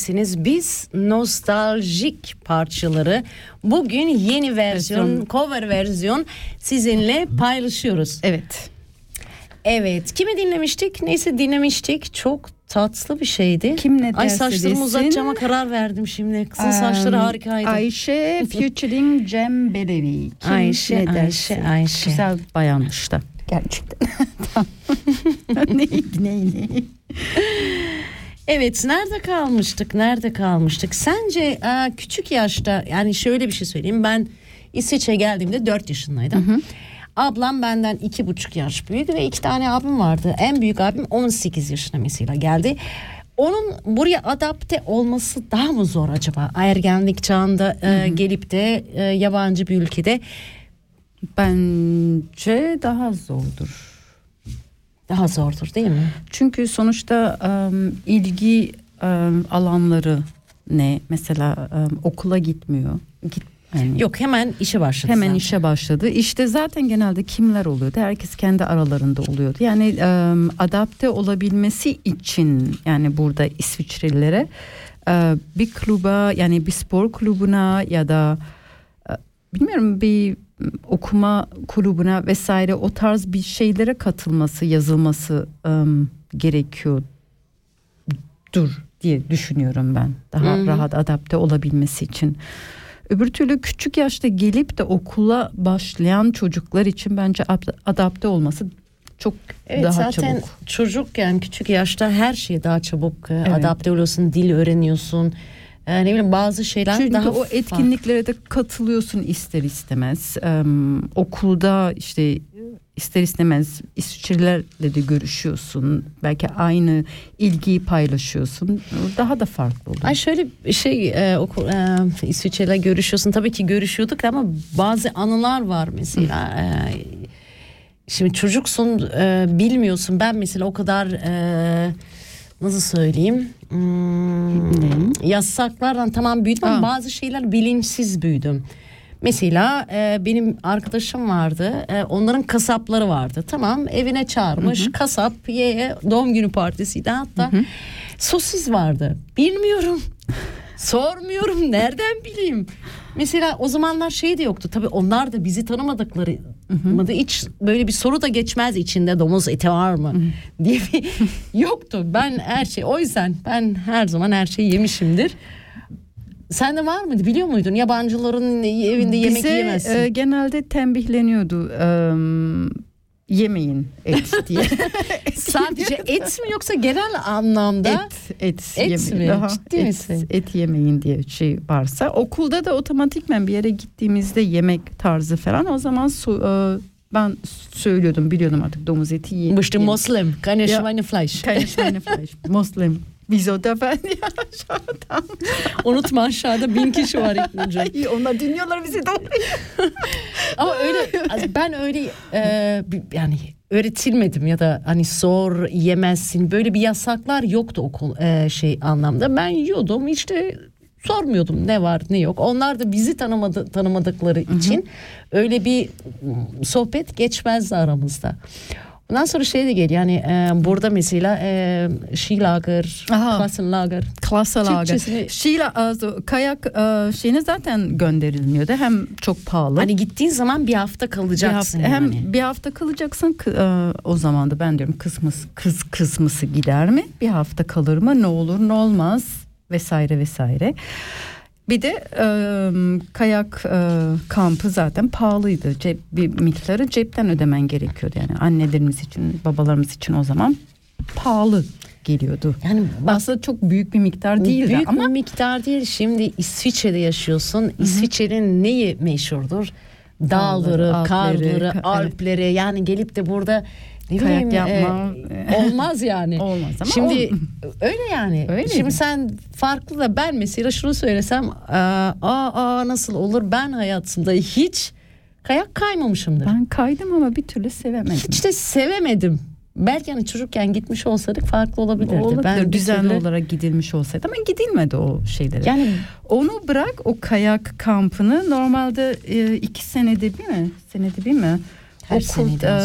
Speaker 4: Ettiyseniz biz nostaljik parçaları bugün yeni versiyon, cover versiyon sizinle paylaşıyoruz.
Speaker 5: Evet.
Speaker 4: Evet, kimi dinlemiştik? Neyse dinlemiştik. Çok tatlı bir şeydi.
Speaker 5: Kim ne
Speaker 4: Ay
Speaker 5: derse
Speaker 4: saçlarımı
Speaker 5: desin.
Speaker 4: uzatacağıma karar verdim şimdi. Kızın saçları
Speaker 5: Em,
Speaker 4: harikaydı.
Speaker 5: Ayşe featuring Cem Belevi. Kim
Speaker 4: Ayşe,
Speaker 5: ne
Speaker 4: Ayşe,
Speaker 5: derse.
Speaker 4: Ayşe.
Speaker 5: Güzel bayanmış da. Gerçekten. Tamam. neydi neydi?
Speaker 4: Evet nerede kalmıştık nerede kalmıştık sence e, küçük yaşta yani şöyle bir şey söyleyeyim ben İsviçre'ye geldiğimde 4 yaşındaydım. Ablam benden iki buçuk yaş büyüdü ve iki tane abim vardı. En büyük abim 18 yaşına mesela geldi. Onun buraya adapte olması daha mı zor acaba? Ergenlik çağında e, gelip de e, yabancı bir ülkede
Speaker 5: Bence daha zordur.
Speaker 4: Daha zordur değil mi?
Speaker 5: Çünkü sonuçta em, ilgi em, alanları ne? Mesela em, okula gitmiyor. Git, yani
Speaker 4: Yok hemen işe başladı.
Speaker 5: Hemen
Speaker 4: zaten.
Speaker 5: işe başladı. İşte zaten genelde kimler oluyordu? Herkes kendi aralarında oluyordu. Yani em, adapte olabilmesi için yani burada İsviçrelilere e, bir kluba yani bir spor kulübüne ya da e, bilmiyorum bir okuma kulübüne vesaire o tarz bir şeylere katılması, yazılması em, gerekiyordur diye düşünüyorum ben. Daha
Speaker 4: Hı hı.
Speaker 5: rahat adapte olabilmesi için. Öbür türlü küçük yaşta gelip de okula başlayan çocuklar için bence ad- adapte olması çok
Speaker 4: Evet
Speaker 5: daha
Speaker 4: zaten
Speaker 5: çabuk.
Speaker 4: çocukken küçük yaşta her şeye daha çabuk e,
Speaker 5: Evet.
Speaker 4: adapte oluyorsun, dil öğreniyorsun. E, ne bileyim bazı şeyler
Speaker 5: Çünkü
Speaker 4: daha
Speaker 5: o etkinliklere de katılıyorsun ister istemez. Em, okulda işte ister istemez İsviçrelerle de görüşüyorsun. Belki aynı ilgiyi paylaşıyorsun. Daha da farklı oluyor.
Speaker 4: Ay şöyle şey e, oku, e, İsviçre'yle görüşüyorsun. Tabii ki görüşüyorduk ama bazı anılar var mesela. E, şimdi çocuksun e, bilmiyorsun. Ben mesela o kadar e, nasıl söyleyeyim? Hmm, yasaklardan tamam büyüdüm ama bazı şeyler bilinçsiz büyüdüm. Mesela e, benim arkadaşım vardı. E, onların kasapları vardı. Tamam evine çağırmış. Kasap ye doğum günü partisiydi hatta. Sosis vardı. Bilmiyorum. Sormuyorum nereden bileyim. Mesela o zamanlar şey de yoktu. Tabii onlar da bizi tanımadıkları da hiç böyle bir soru da geçmez içinde domuz eti var mı diye bir yoktu. Ben her şey o yüzden ben her zaman her şeyi yemişimdir. Sen de var mıydı biliyor muydun? Yabancıların evinde yemek
Speaker 5: Bize
Speaker 4: yiyemezsin.
Speaker 5: e, genelde tembihleniyordu. em, yemeyin et diye.
Speaker 4: Sadece et mi yoksa genel anlamda?
Speaker 5: et, et,
Speaker 4: Et
Speaker 5: yemeyin.
Speaker 4: mi?
Speaker 5: Aha,
Speaker 4: Ciddi
Speaker 5: et,
Speaker 4: misin?
Speaker 5: et yemeyin diye şey varsa okulda da otomatikmen bir yere gittiğimizde yemek tarzı falan o zaman su- e, ben söylüyordum biliyordum artık domuz eti yiyin.
Speaker 4: Bist du Moslem? Keine. Schweinefleisch.
Speaker 5: Keine Schweinefleisch. Muslim. Wieso da ben ya şuradan.
Speaker 4: Unutma aşağıda bin kişi var İknurcuğum.
Speaker 5: İyi, Onlar dinliyorlar bizi de.
Speaker 4: Ama öyle ben öyle e, yani öğretilmedim ya da hani sor yemezsin böyle bir yasaklar yoktu okul e, şey anlamda. Ben yiyordum işte sormuyordum ne var ne yok. Onlar da bizi tanımadı, tanımadıkları için öyle bir sohbet geçmezdi aramızda. Ondan sonra şey de geliyor yani e, burada mesela e, Skilager. Klassenlager.
Speaker 5: Klasalager.
Speaker 4: Türkçesini-
Speaker 5: Şila, also, kayak e, şeyine zaten gönderilmiyordu. Hem çok pahalı.
Speaker 4: Hani gittiğin zaman bir hafta
Speaker 5: bir
Speaker 4: kalacaksın
Speaker 5: hafta,
Speaker 4: yani.
Speaker 5: hem bir hafta kalacaksın e, o zaman da ben diyorum kısmısı kız kısmısı gider mi bir hafta kalır mı ne olur ne olmaz vesaire vesaire bir de e, kayak e, kampı zaten pahalıydı Cep, bir miktarı cepten ödemen gerekiyordu yani annelerimiz için babalarımız için o zaman pahalı geliyordu.
Speaker 4: Yani bak
Speaker 5: Aslında çok büyük bir miktar değildi
Speaker 4: Büyük
Speaker 5: ama
Speaker 4: bir miktar değil. Şimdi İsviçre'de yaşıyorsun. İsviçre'nin neyi meşhurdur? Dağları,
Speaker 5: Dağları, Alpleri,
Speaker 4: karları,
Speaker 5: ka- evet.
Speaker 4: Alpleri. Yani gelip de burada ne
Speaker 5: Kayak
Speaker 4: bileyim,
Speaker 5: yapma.
Speaker 4: e, olmaz yani.
Speaker 5: Olmaz ama
Speaker 4: Şimdi
Speaker 5: ol-
Speaker 4: öyle yani.
Speaker 5: Öyle
Speaker 4: Şimdi
Speaker 5: mi?
Speaker 4: sen farklı da ben mesela şunu söylesem aa, aa nasıl olur ben hayatımda hiç kayak kaymamışımdır.
Speaker 5: ben kaydım ama bir türlü sevemedim.
Speaker 4: Hiç de sevemedim. Belki hani çocukken gitmiş olsaydık farklı olabilirdi.
Speaker 5: Olabilir,
Speaker 4: Ben
Speaker 5: düzenli
Speaker 4: türlü-
Speaker 5: olarak gidilmiş olsaydı ama gidilmedi o şeylere.
Speaker 4: Yani
Speaker 5: Onu bırak o kayak kampını normalde e, iki senede bir mi? Senede bir mi?
Speaker 4: Her seneden
Speaker 5: e,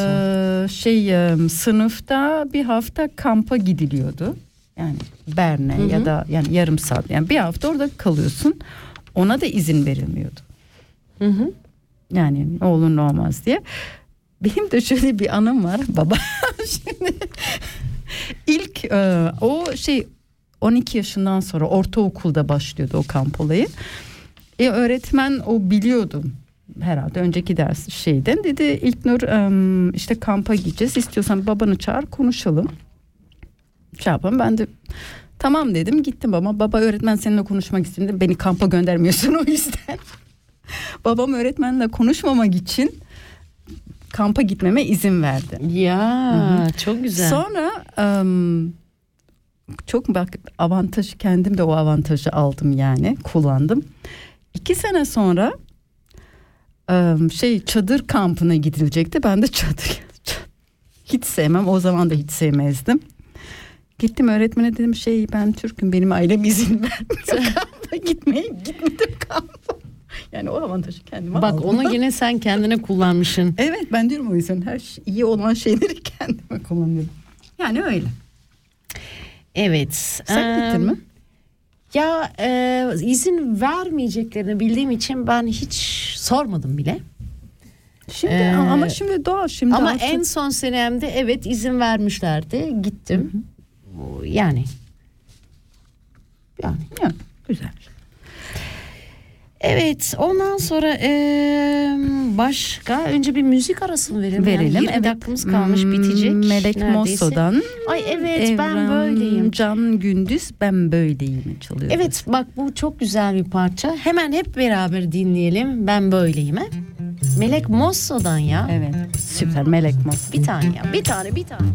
Speaker 5: şey e, sınıfta bir hafta kampa gidiliyordu. Yani Berne
Speaker 4: Hı hı.
Speaker 5: ya da yani yarım saat yani bir hafta orada kalıyorsun. Ona da izin verilmiyordu.
Speaker 4: hı hı.
Speaker 5: Yani ne olur ne olmaz diye. Benim de şöyle bir anım var baba. Şimdi İlk e, o şey 12 yaşından sonra ortaokulda başlıyordu o kamp olayı. E, öğretmen o biliyordu herhalde önceki ders şeyden dedi İlknur em, işte kampa gideceğiz istiyorsan babanı çağır konuşalım. Şey yapalım ben de tamam dedim gittim ama baba öğretmen seninle konuşmak istiyor dedi. beni kampa göndermiyorsun o yüzden. Babam öğretmenle konuşmamak için kampa gitmeme izin verdi.
Speaker 8: Ya çok güzel.
Speaker 5: Sonra em, çok bak avantajı kendim de o avantajı aldım yani kullandım. İki sene sonra şey çadır kampına gidilecekti. Ben de çadır hiç sevmem o zaman da hiç sevmezdim. Gittim öğretmene dedim şey ben Türk'üm benim ailem izin vermiyor kampa gitmeye gitmedim kampa. Yani o avantajı kendime
Speaker 8: Bak
Speaker 5: aldım.
Speaker 8: onu yine sen kendine kullanmışsın.
Speaker 5: Evet ben diyorum o yüzden her iyi olan şeyleri kendime kullanıyorum. Yani öyle.
Speaker 8: Evet.
Speaker 5: Sen
Speaker 8: Eee,
Speaker 5: gittin mi?
Speaker 8: Ya e, izin vermeyeceklerini bildiğim için ben hiç sormadım bile.
Speaker 5: Şimdi
Speaker 8: Ee,
Speaker 5: ama şimdi doğal şimdi
Speaker 8: Ama
Speaker 5: artık-
Speaker 8: en son senemde evet izin vermişlerdi. Gittim. O, Yani. Yani.
Speaker 5: Ya, güzel.
Speaker 8: Evet ondan sonra e, başka önce bir müzik arası mı verelim?
Speaker 5: Verelim.
Speaker 8: Yani 20
Speaker 5: evet.
Speaker 8: dakikamız kalmış
Speaker 5: Hmm,
Speaker 8: bitecek.
Speaker 5: Melek
Speaker 8: neredeyse.
Speaker 5: Mosso'dan.
Speaker 8: Ay evet ben
Speaker 5: Evren
Speaker 8: böyleyim.
Speaker 5: Can Gündüz ben böyleyim çalıyor.
Speaker 8: Evet bak bu çok güzel bir parça. Hemen hep beraber dinleyelim. Ben böyleyim he. Melek Mosso'dan ya.
Speaker 5: Evet. Süper Melek Mosso.
Speaker 8: Bir tane ya. Bir tane bir tane.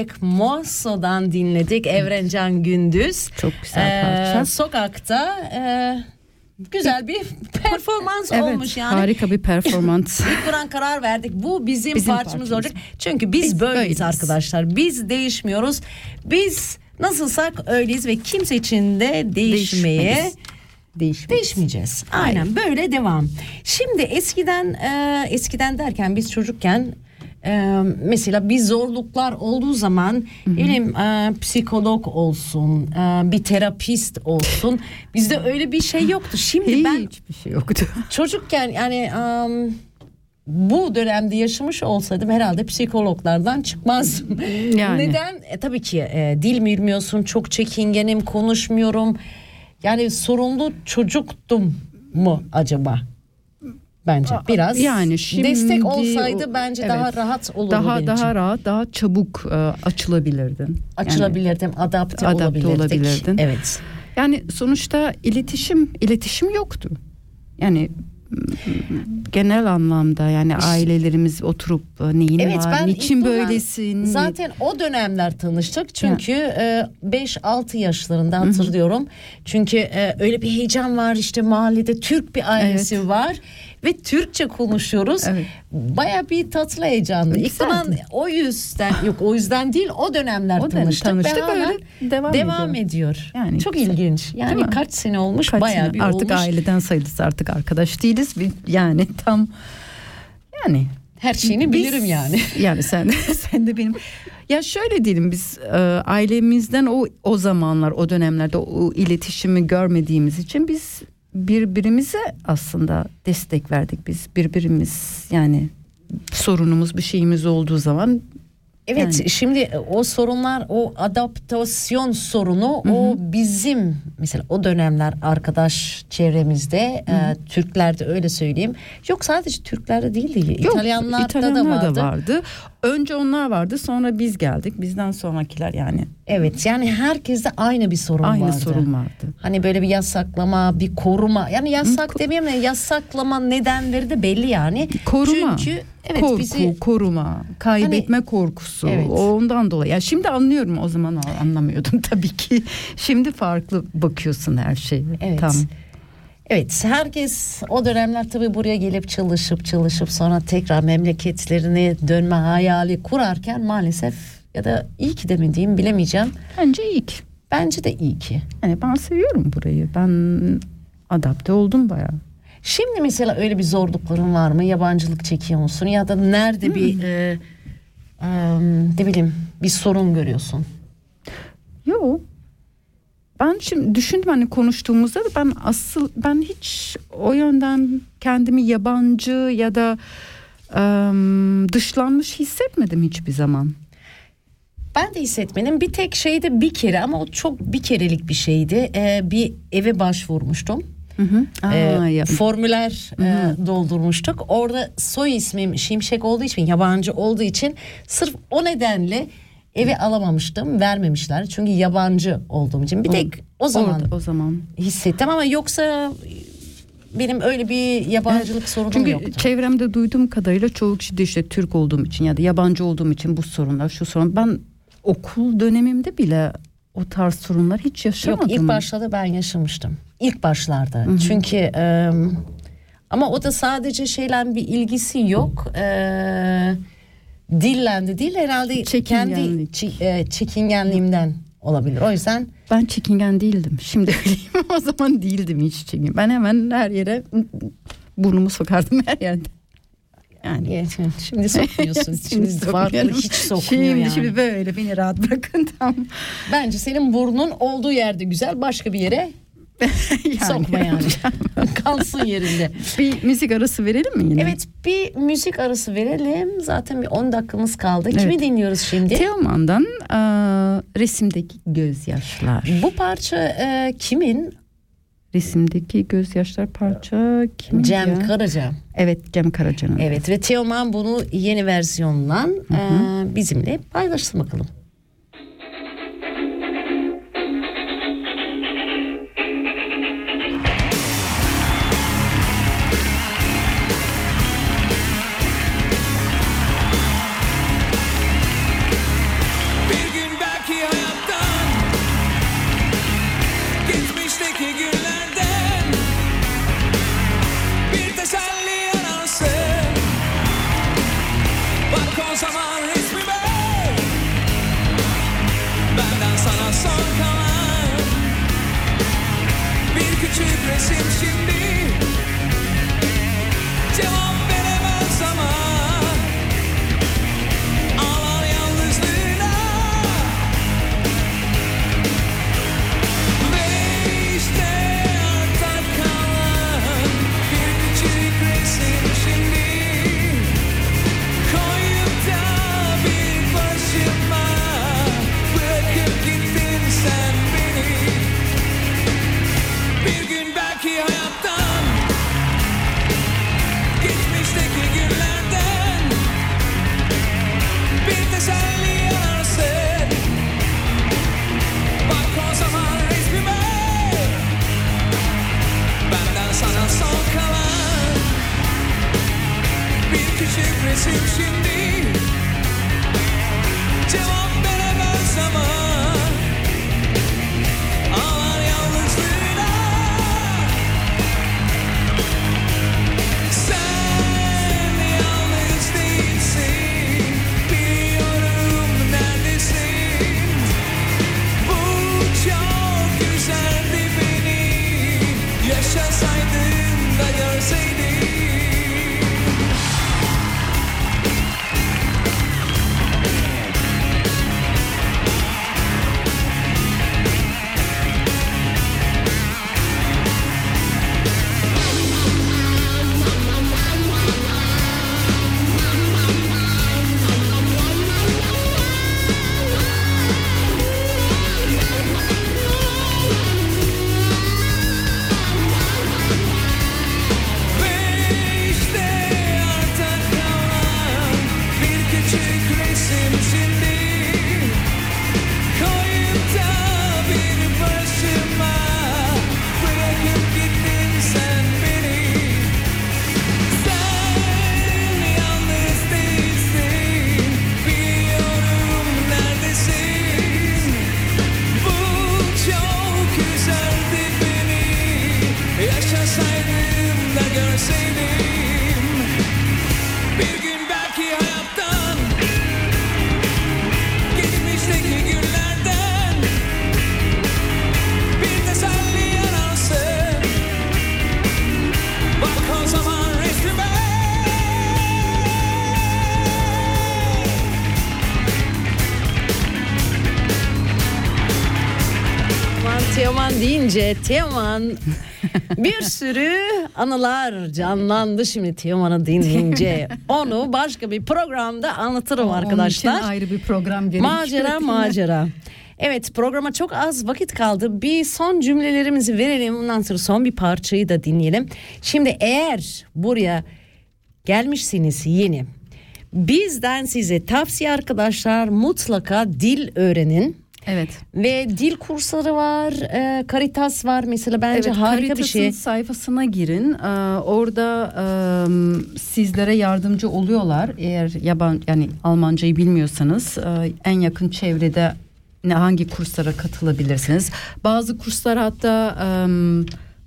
Speaker 4: Melek Mosso'dan dinledik Evrencan Gündüz.
Speaker 5: Çok güzel parça.
Speaker 4: Sokakta e, güzel bir performans
Speaker 5: Evet
Speaker 4: olmuş yani.
Speaker 5: harika bir performans.
Speaker 4: İlk Kur'an karar verdik. Bu bizim,
Speaker 5: Bizim
Speaker 4: parçamız
Speaker 5: parçamız.
Speaker 4: olacak. Çünkü biz,
Speaker 5: Biz
Speaker 4: böyleyiz
Speaker 5: böyleyiz.
Speaker 4: arkadaşlar. Biz değişmiyoruz. Biz nasılsak öyleyiz ve kimse için de değişmeye
Speaker 5: Değişmeyiz. Değişmeyiz.
Speaker 4: değişmeyeceğiz. Aynen böyle devam. Şimdi eskiden e, eskiden derken biz çocukken e, mesela bir zorluklar olduğu zaman bileyim e, psikolog olsun, e, bir terapist olsun. Bizde öyle bir şey yoktu. Şimdi ben
Speaker 5: Hiçbir şey yoktu.
Speaker 4: çocukken yani um, bu dönemde yaşamış olsaydım herhalde psikologlardan çıkmazdım.
Speaker 5: Yani.
Speaker 4: Neden? E, tabii ki e, dil bilmiyorsun, çok çekingenim, konuşmuyorum. Yani sorumlu çocuktum mu acaba? Bence biraz.
Speaker 5: yani şimdi
Speaker 4: destek olsaydı bence
Speaker 5: evet.
Speaker 4: daha rahat olurdu
Speaker 5: daha daha
Speaker 4: için.
Speaker 5: rahat, daha çabuk e, açılabilirdin.
Speaker 4: Açılabilirdim, adapte,
Speaker 5: Adapte
Speaker 4: olabilirdik.
Speaker 5: olabilirdin.
Speaker 4: Evet.
Speaker 5: Yani, yani sonuçta iletişim iletişim yoktu. Yani m, genel anlamda yani ailelerimiz oturup e, neyin
Speaker 4: Evet
Speaker 5: var,
Speaker 4: ben
Speaker 5: niçin böylesin?
Speaker 4: Zaten o dönemler tanıştık çünkü e, 5-6 yaşlarında hatırlıyorum. Çünkü e, öyle bir heyecan var işte mahallede Türk bir ailesi var ve Türkçe konuşuyoruz.
Speaker 5: Evet.
Speaker 4: Baya bir tatlı heyecanlı. İlk zaman o yüzden yok o yüzden değil o dönemler
Speaker 5: O
Speaker 4: tanıştık,
Speaker 5: tanıştık,
Speaker 4: ve hala
Speaker 5: öyle devam
Speaker 4: devam
Speaker 5: ediyor.
Speaker 4: ediyor.
Speaker 5: Yani
Speaker 4: Çok
Speaker 5: güzel.
Speaker 4: ilginç. Yani kaç sene olmuş
Speaker 5: Kaç
Speaker 4: bayağı
Speaker 5: sene?
Speaker 4: bir
Speaker 5: artık
Speaker 4: olmuş.
Speaker 5: aileden sayılırız artık arkadaş değiliz. Yani tam yani
Speaker 4: Her şeyini
Speaker 5: Biz-
Speaker 4: bilirim yani.
Speaker 5: Yani sen sen de benim. Ya şöyle diyelim biz e, ailemizden o o zamanlar o dönemlerde o iletişimi görmediğimiz için biz birbirimize aslında destek verdik biz birbirimiz yani sorunumuz bir şeyimiz olduğu zaman
Speaker 4: Evet
Speaker 5: Yani.
Speaker 4: şimdi o sorunlar o adaptasyon sorunu o bizim mesela o dönemler arkadaş çevremizde e, Türklerde öyle söyleyeyim. Yok sadece Türklerde değildi.
Speaker 5: Yok,
Speaker 4: İtalyanlarda
Speaker 5: İtalyanlar
Speaker 4: da vardı.
Speaker 5: da vardı. Önce onlar vardı sonra biz geldik bizden sonrakiler yani
Speaker 4: Evet yani herkeste aynı bir sorun
Speaker 5: aynı
Speaker 4: vardı.
Speaker 5: sorun vardı.
Speaker 4: Hani böyle bir yasaklama, bir koruma. Yani yasak demeyeyim de yasaklama nedenleri de belli yani.
Speaker 5: Koruma.
Speaker 4: Çünkü evet
Speaker 5: Korku,
Speaker 4: bizi Hani
Speaker 5: koruma, kaybetme korkusu.
Speaker 4: Evet.
Speaker 5: Ondan dolayı. Ya şimdi anlıyorum o zaman anlamıyordum tabii ki. Şimdi farklı bakıyorsun her şeye.
Speaker 4: Evet.
Speaker 5: Tam.
Speaker 4: Evet herkes o dönemler tabii buraya gelip çalışıp çalışıp sonra tekrar memleketlerine dönme hayali kurarken maalesef ya da iyi ki de mi diyeyim bilemeyeceğim.
Speaker 5: Bence ilk.
Speaker 4: Bence de iyi ki.
Speaker 5: Yani ben seviyorum burayı. Ben adapte oldum bayağı.
Speaker 4: Şimdi mesela öyle bir zorlukların var mı? Yabancılık çekiyor musun? Ya da nerede
Speaker 5: Hmm.
Speaker 4: bir e, e, ne bileyim bir sorun görüyorsun?
Speaker 5: Yok. Ben şimdi düşündüm hani konuştuğumuzda da ben asıl ben hiç o yönden kendimi yabancı ya da em, dışlanmış hissetmedim hiçbir zaman.
Speaker 4: Ben de hissetmedim. Bir tek şeyde bir kere ama o çok bir kerelik bir şeydi. E, bir eve başvurmuştum.
Speaker 5: Aa,
Speaker 4: Ee,
Speaker 5: ya-
Speaker 4: formüler e, doldurmuştuk. Orada soy ismim Şimşek olduğu için yabancı olduğu için sırf o nedenle evi alamamıştım. Vermemişler. Çünkü yabancı olduğum için. Bir tek o zaman
Speaker 5: Orada, o zaman.
Speaker 4: hissettim ama yoksa benim öyle bir yabancılık sorunum
Speaker 5: Çünkü
Speaker 4: yoktu.
Speaker 5: çevremde duyduğum kadarıyla çoğu kişi de işte Türk olduğum için ya da yabancı olduğum için bu sorunlar şu sorun. Ben okul dönemimde bile o tarz sorunlar hiç yaşamadım.
Speaker 4: Yok ilk başlarda ben yaşamıştım. İlk başlarda. Çünkü e, ama o da sadece şeyle bir ilgisi yok. E, dille de değil herhalde kendi
Speaker 5: Çekingenlik.
Speaker 4: çi- e, çekingenliğimden olabilir. O yüzden
Speaker 5: Ben çekingen değildim. Şimdi öyleyim o zaman değildim hiç çekingen. Ben hemen her yere burnumu sokardım her yerde. Yani
Speaker 4: şimdi sokmuyorsun. şimdi
Speaker 5: sokmuyorum.
Speaker 4: hiç sokmuyor
Speaker 5: şimdi,
Speaker 4: yani.
Speaker 5: Şimdi böyle beni rahat bırakın tamam.
Speaker 4: Bence senin burnun olduğu yerde güzel başka bir yere
Speaker 5: Yani.
Speaker 4: sokma yani. Kalsın yerinde.
Speaker 5: Bir müzik arası verelim mi yine?
Speaker 4: Evet bir müzik arası verelim. Zaten bir 10 dakikamız kaldı. Kimi
Speaker 5: Evet.
Speaker 4: dinliyoruz şimdi?
Speaker 5: Teoman'dan eee, resimdeki gözyaşlar.
Speaker 4: Bu parça e, kimin?
Speaker 5: Resimdeki gözyaşlar parça kim
Speaker 4: Cem
Speaker 5: ya?
Speaker 4: Karaca.
Speaker 5: Evet Cem Karaca'nın.
Speaker 4: Evet ve Teoman bunu yeni versiyonla e, bizimle paylaşsın bakalım. CD. Deyince Teoman bir sürü anılar canlandı şimdi Teoman'ı dinleyince. Onu başka bir programda anlatırım
Speaker 5: Onun
Speaker 4: arkadaşlar.
Speaker 5: için ayrı bir program gerekiyor.
Speaker 4: Macera macera. Evet programa çok az vakit kaldı. Bir son cümlelerimizi verelim. Ondan sonra son bir parçayı da dinleyelim. Şimdi eğer buraya gelmişsiniz yeni. Bizden size tavsiye arkadaşlar mutlaka dil öğrenin.
Speaker 5: Evet.
Speaker 4: Ve dil kursları var, e, Caritas var mesela bence
Speaker 5: evet,
Speaker 4: harika bir şey.
Speaker 5: sayfasına girin. Ee, orada e, sizlere yardımcı oluyorlar. Eğer yaban yani Almancayı bilmiyorsanız e, en yakın çevrede ne hangi kurslara katılabilirsiniz. Bazı kurslar hatta e,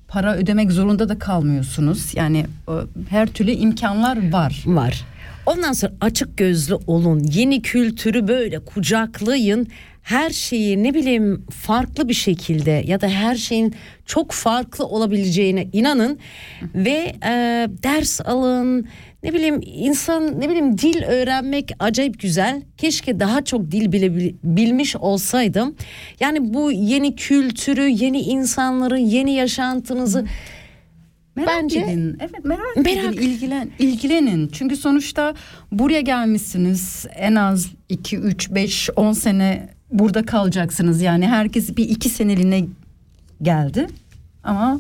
Speaker 5: para ödemek zorunda da kalmıyorsunuz. Yani e, her türlü imkanlar var.
Speaker 4: Var. Ondan sonra açık gözlü olun. Yeni kültürü böyle kucaklayın. Her şeyi ne bileyim farklı bir şekilde ya da her şeyin çok farklı olabileceğine inanın ve e, ders alın. Ne bileyim insan ne bileyim dil öğrenmek acayip güzel. Keşke daha çok dil bile bilmiş olsaydım. Yani bu yeni kültürü, yeni insanları, yeni yaşantınızı
Speaker 5: Merak
Speaker 4: Bence-
Speaker 5: edin. Evet merak,
Speaker 4: Merak.
Speaker 5: edin, ilgilen ilgilenin. Çünkü sonuçta buraya gelmişsiniz. En az 2 3 5 10 sene burada kalacaksınız. Yani herkes bir iki seneliğine geldi. Ama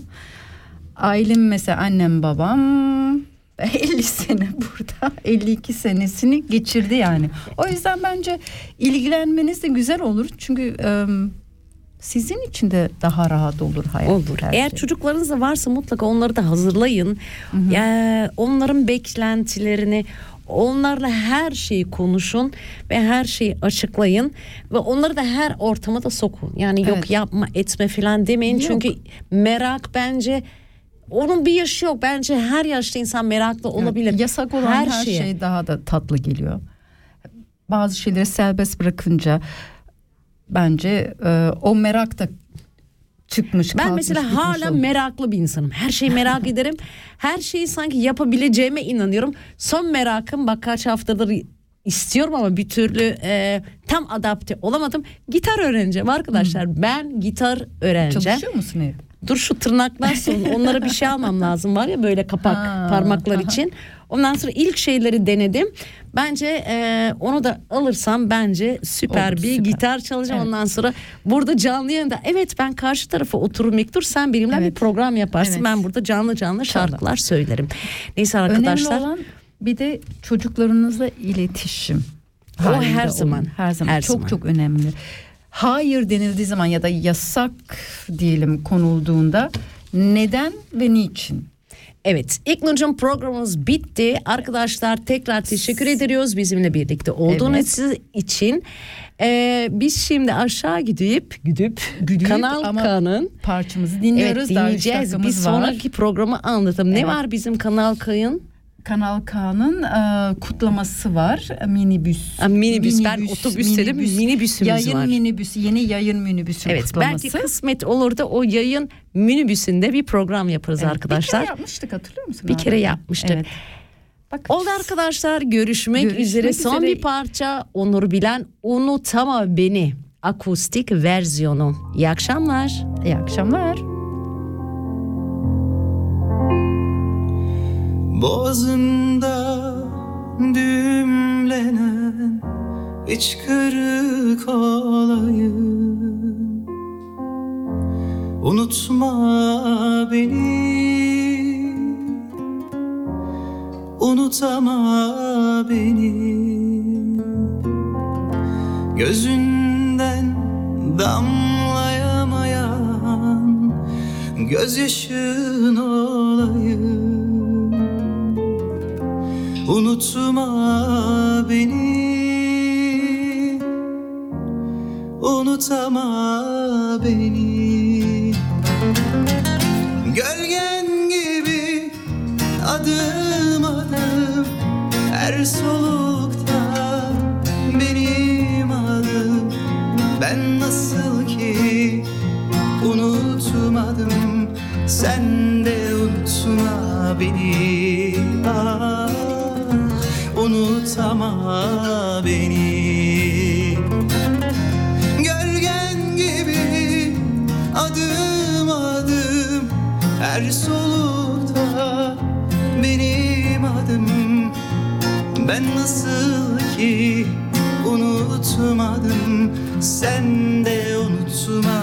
Speaker 5: ailem mesela annem babam 50 sene burada 52 senesini geçirdi yani. O yüzden bence ilgilenmeniz de güzel olur. Çünkü sizin için de daha rahat olur hayat.
Speaker 4: Olur.
Speaker 5: her
Speaker 4: Eğer
Speaker 5: şey.
Speaker 4: çocuklarınız da varsa mutlaka onları da hazırlayın. Ya, onların beklentilerini onlarla her şeyi konuşun ve her şeyi açıklayın ve onları da her ortama da sokun. Yani yok
Speaker 5: Evet.
Speaker 4: yapma etme falan demeyin
Speaker 5: Yok.
Speaker 4: çünkü merak bence onun bir yaşı yok. Bence her yaşta insan meraklı olabilir.
Speaker 5: Evet, yasak olan her,
Speaker 4: şeye.
Speaker 5: şey daha da tatlı geliyor. Bazı şeyleri serbest bırakınca bence e, o merak da çıkmış.
Speaker 4: Ben
Speaker 5: kalkmış,
Speaker 4: mesela hala
Speaker 5: olmuş.
Speaker 4: meraklı bir insanım. Her şeyi merak ederim. Her şeyi sanki yapabileceğime inanıyorum. Son merakım bak kaç haftadır istiyorum ama bir türlü e, tam adapte olamadım. Gitar öğreneceğim arkadaşlar. Ben gitar öğreneceğim.
Speaker 5: Çalışıyor musun evde?
Speaker 4: Dur şu tırnaklar sonra onlara bir şey almam lazım var ya böyle kapak
Speaker 5: Ha,
Speaker 4: parmaklar
Speaker 5: aha.
Speaker 4: için. Ondan sonra ilk şeyleri denedim. Bence e, onu da alırsam bence süper
Speaker 5: Olur,
Speaker 4: bir
Speaker 5: süper.
Speaker 4: gitar çalacağım.
Speaker 5: Evet.
Speaker 4: Ondan sonra burada canlı yayında evet ben karşı tarafa otururum Mektur sen benimle bir
Speaker 5: Evet.
Speaker 4: program yaparsın.
Speaker 5: Evet.
Speaker 4: Ben burada canlı canlı şarkılar söylerim. Neyse arkadaşlar.
Speaker 5: Önemli olan bir de çocuklarınızla iletişim.
Speaker 4: O her
Speaker 5: olun.
Speaker 4: zaman,
Speaker 5: Her zaman.
Speaker 4: her
Speaker 5: çok
Speaker 4: zaman.
Speaker 5: çok önemli. Hayır denildiği zaman ya da yasak diyelim konulduğunda neden ve niçin?
Speaker 4: Evet İlknur'cum programımız bitti. Arkadaşlar tekrar teşekkür ediyoruz bizimle birlikte olduğunuz için. Ee, biz şimdi aşağı gidip gidip,
Speaker 5: Gidip
Speaker 4: Kanal K'nın
Speaker 5: Parçamızı dinliyoruz.
Speaker 4: Evet dinleyeceğiz. Bir
Speaker 5: dakikamız var.
Speaker 4: sonraki programı anlatalım. Ne
Speaker 5: Evet.
Speaker 4: var bizim Kanal K'ın?
Speaker 5: Kanal K'nın e, kutlaması var. Minibüs.
Speaker 4: Ha, minibüs. Ben otobüs dedim, minibüsümüz
Speaker 5: yayın
Speaker 4: var.
Speaker 5: minibüsü. Yeni yayın minibüsü
Speaker 4: Evet
Speaker 5: kutlaması.
Speaker 4: belki kısmet olur da o yayın minibüsünde bir program yaparız
Speaker 5: Evet,
Speaker 4: arkadaşlar.
Speaker 5: Bir kere yapmıştık hatırlıyor musun?
Speaker 4: Bir
Speaker 5: abi?
Speaker 4: kere yapmıştık.
Speaker 5: Evet.
Speaker 4: Oldu arkadaşlar görüşmek,
Speaker 5: Görüşmek
Speaker 4: üzere. Son
Speaker 5: üzere.
Speaker 4: bir parça Onur Bilen Unutama Beni akustik versiyonu. İyi akşamlar.
Speaker 5: İyi akşamlar.
Speaker 9: Boğazımda düğümlenen iç kırık olayım. Unutma beni. Unutama beni. Gözünden damlayamayan Gözyaşın olayım Unutma beni. Unutama beni. Gölgen gibi adım adım Her solukta Unutama beni. Gölgen gibi adım adım Her solukta benim adım Ben nasıl ki unutmadım Sen de unutma